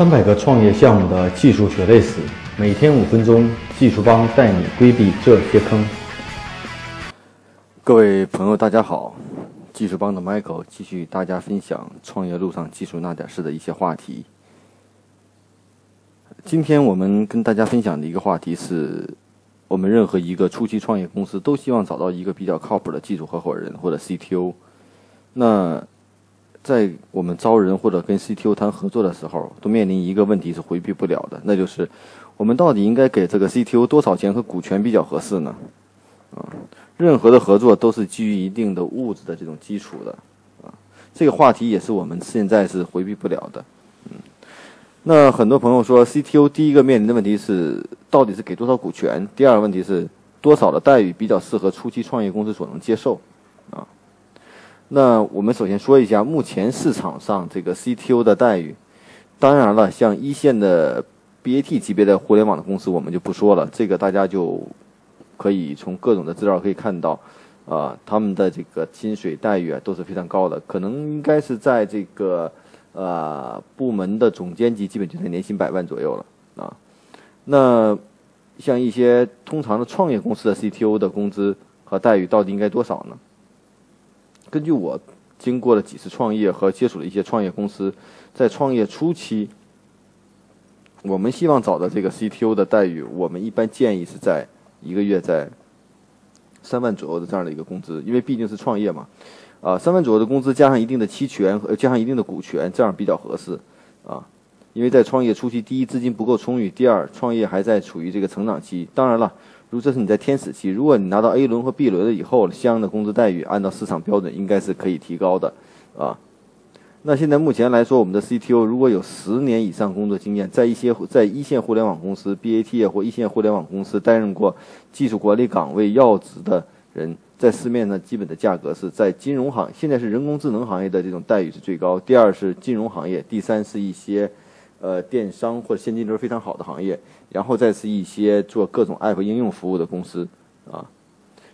三百个创业项目的技术血泪史，每天五分钟，技术帮带你规避这些坑。各位朋友，大家好，技术帮的 Michael 继续与大家分享创业路上技术那点事的一些话题。今天我们跟大家分享的一个话题是，我们任何一个初期创业公司都希望找到一个比较靠谱的技术合伙人或者 CTO。那在我们招人或者跟 CTO 谈合作的时候，都面临一个问题是回避不了的，那就是我们到底应该给这个 CTO 多少钱和股权比较合适呢？啊，任何的合作都是基于一定的物质的这种基础的，啊，这个话题也是我们现在是回避不了的。嗯，那很多朋友说，CTO 第一个面临的问题是到底是给多少股权，第二个问题是多少的待遇比较适合初期创业公司所能接受。啊那我们首先说一下目前市场上这个 CTO 的待遇。当然了，像一线的 BAT 级别的互联网的公司，我们就不说了。这个大家就可以从各种的资料可以看到，啊，他们的这个薪水待遇啊都是非常高的，可能应该是在这个呃部门的总监级，基本就在年薪百万左右了啊。那像一些通常的创业公司的 CTO 的工资和待遇到底应该多少呢？根据我经过了几次创业和接触的一些创业公司，在创业初期，我们希望找的这个 CTO 的待遇，我们一般建议是在一个月在三万左右的这样的一个工资，因为毕竟是创业嘛，啊，三万左右的工资加上一定的期权和加上一定的股权，这样比较合适，啊，因为在创业初期，第一资金不够充裕，第二创业还在处于这个成长期，当然了。如这是你在天使期，如果你拿到 A 轮和 B 轮了以后，相应的工资待遇按照市场标准应该是可以提高的，啊。那现在目前来说，我们的 CTO 如果有十年以上工作经验，在一些在一线互联网公司 BAT 或一线互联网公司担任过技术管理岗位要职的人，在市面上基本的价格是在金融行，现在是人工智能行业的这种待遇是最高，第二是金融行业，第三是一些。呃，电商或者现金流非常好的行业，然后再是一些做各种 App 应用服务的公司，啊，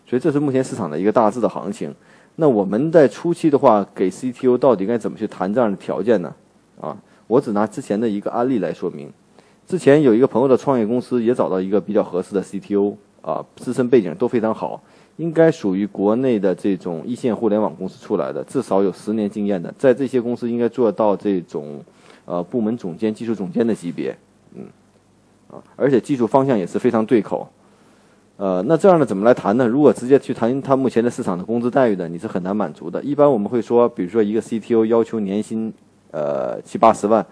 所以这是目前市场的一个大致的行情。那我们在初期的话，给 CTO 到底该怎么去谈这样的条件呢？啊，我只拿之前的一个案例来说明。之前有一个朋友的创业公司也找到一个比较合适的 CTO，啊，自身背景都非常好，应该属于国内的这种一线互联网公司出来的，至少有十年经验的，在这些公司应该做到这种。呃，部门总监、技术总监的级别，嗯，啊，而且技术方向也是非常对口，呃，那这样的怎么来谈呢？如果直接去谈他目前的市场的工资待遇的，你是很难满足的。一般我们会说，比如说一个 CTO 要求年薪呃七八十万，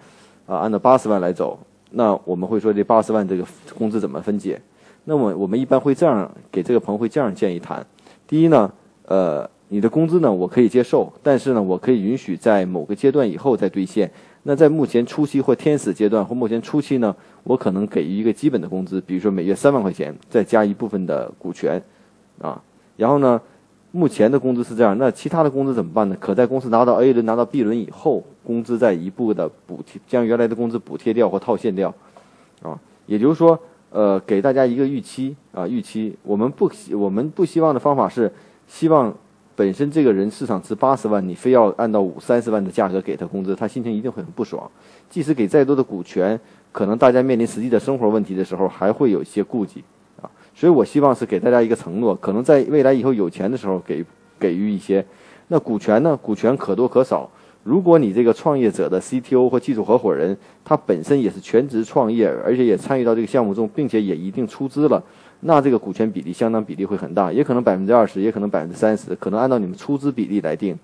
啊，按照八十万来走，那我们会说这八十万这个工资怎么分解？那么我们一般会这样给这个朋友会这样建议谈：第一呢，呃，你的工资呢我可以接受，但是呢我可以允许在某个阶段以后再兑现。那在目前初期或天使阶段或目前初期呢，我可能给予一个基本的工资，比如说每月三万块钱，再加一部分的股权，啊，然后呢，目前的工资是这样，那其他的工资怎么办呢？可在公司拿到 A 轮、拿到 B 轮以后，工资再一步的补贴，将原来的工资补贴掉或套现掉，啊，也就是说，呃，给大家一个预期啊，预期，我们不希我们不希望的方法是希望。本身这个人市场值八十万，你非要按照五三十万的价格给他工资，他心情一定会很不爽。即使给再多的股权，可能大家面临实际的生活问题的时候，还会有一些顾忌啊。所以我希望是给大家一个承诺，可能在未来以后有钱的时候给给予一些。那股权呢？股权可多可少。如果你这个创业者的 CTO 或技术合伙人，他本身也是全职创业，而且也参与到这个项目中，并且也一定出资了。那这个股权比例相当比例会很大，也可能百分之二十，也可能百分之三十，可能按照你们出资比例来定。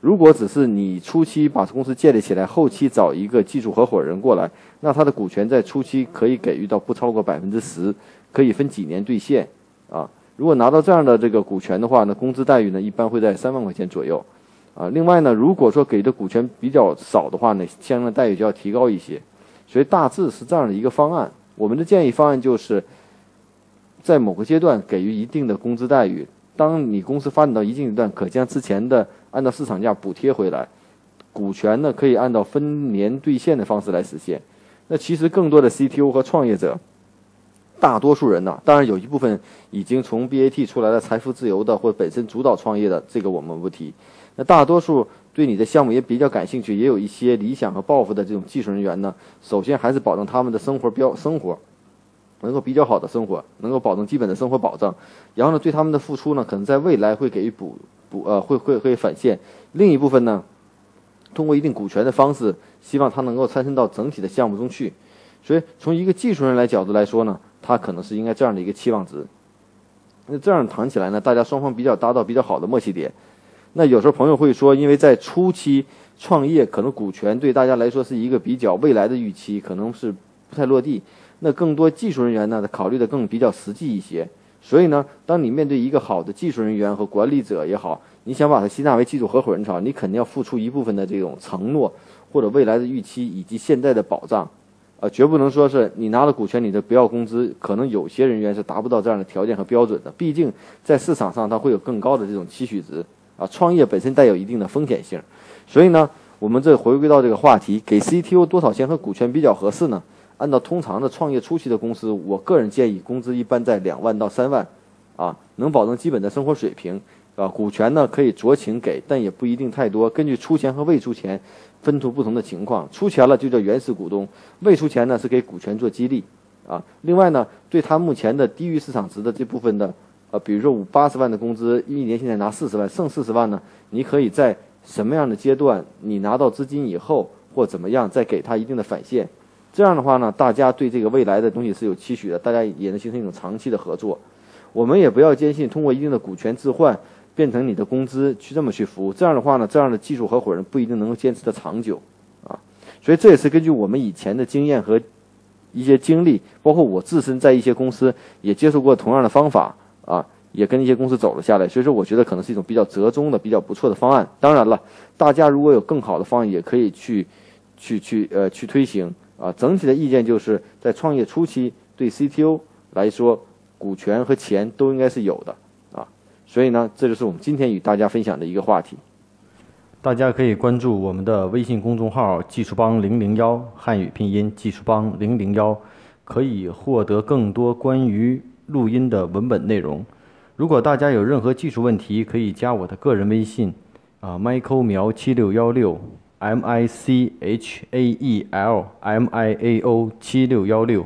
如果只是你初期把公司建立起来，后期找一个技术合伙人过来，那他的股权在初期可以给予到不超过百分之十，可以分几年兑现。啊，如果拿到这样的这个股权的话，那工资待遇呢一般会在三万块钱左右。啊，另外呢，如果说给的股权比较少的话呢，相应的待遇就要提高一些。所以大致是这样的一个方案。我们的建议方案就是。在某个阶段给予一定的工资待遇，当你公司发展到一定阶段，可将之前的按照市场价补贴回来，股权呢可以按照分年兑现的方式来实现。那其实更多的 CTO 和创业者，大多数人呢，当然有一部分已经从 BAT 出来的财富自由的或本身主导创业的，这个我们不提。那大多数对你的项目也比较感兴趣，也有一些理想和抱负的这种技术人员呢，首先还是保证他们的生活标生活能够比较好的生活，能够保证基本的生活保障。然后呢，对他们的付出呢，可能在未来会给予补补呃会会会返现。另一部分呢，通过一定股权的方式，希望他能够参参到整体的项目中去。所以从一个技术人来角度来说呢，他可能是应该这样的一个期望值。那这样谈起来呢，大家双方比较达到比较好的默契点。那有时候朋友会说，因为在初期创业，可能股权对大家来说是一个比较未来的预期，可能是不太落地。那更多技术人员呢，考虑的更比较实际一些。所以呢，当你面对一个好的技术人员和管理者也好，你想把他吸纳为技术合伙人好，你肯定要付出一部分的这种承诺，或者未来的预期以及现在的保障。啊，绝不能说是你拿了股权，你就不要工资。可能有些人员是达不到这样的条件和标准的。毕竟在市场上，它会有更高的这种期许值。啊，创业本身带有一定的风险性，所以呢，我们这回归到这个话题，给 CTO 多少钱和股权比较合适呢？按照通常的创业初期的公司，我个人建议工资一般在两万到三万，啊，能保证基本的生活水平。啊，股权呢可以酌情给，但也不一定太多。根据出钱和未出钱。分出不同的情况，出钱了就叫原始股东，未出钱呢是给股权做激励，啊，另外呢，对他目前的低于市场值的这部分的，呃，比如说五八十万的工资，一年现在拿四十万，剩四十万呢，你可以在什么样的阶段，你拿到资金以后或怎么样，再给他一定的返现，这样的话呢，大家对这个未来的东西是有期许的，大家也能形成一种长期的合作。我们也不要坚信通过一定的股权置换。变成你的工资去这么去服务，这样的话呢，这样的技术合伙人不一定能够坚持的长久，啊，所以这也是根据我们以前的经验和一些经历，包括我自身在一些公司也接受过同样的方法，啊，也跟一些公司走了下来，所以说我觉得可能是一种比较折中的、比较不错的方案。当然了，大家如果有更好的方案，也可以去去去呃去推行啊。整体的意见就是在创业初期，对 CTO 来说，股权和钱都应该是有的啊。所以呢，这就是我们今天与大家分享的一个话题。大家可以关注我们的微信公众号“技术帮零零幺”汉语拼音“技术帮零零幺”，可以获得更多关于录音的文本内容。如果大家有任何技术问题，可以加我的个人微信啊，Michael 苗七六幺六 ，M I C H A E L M I A O 七六幺六。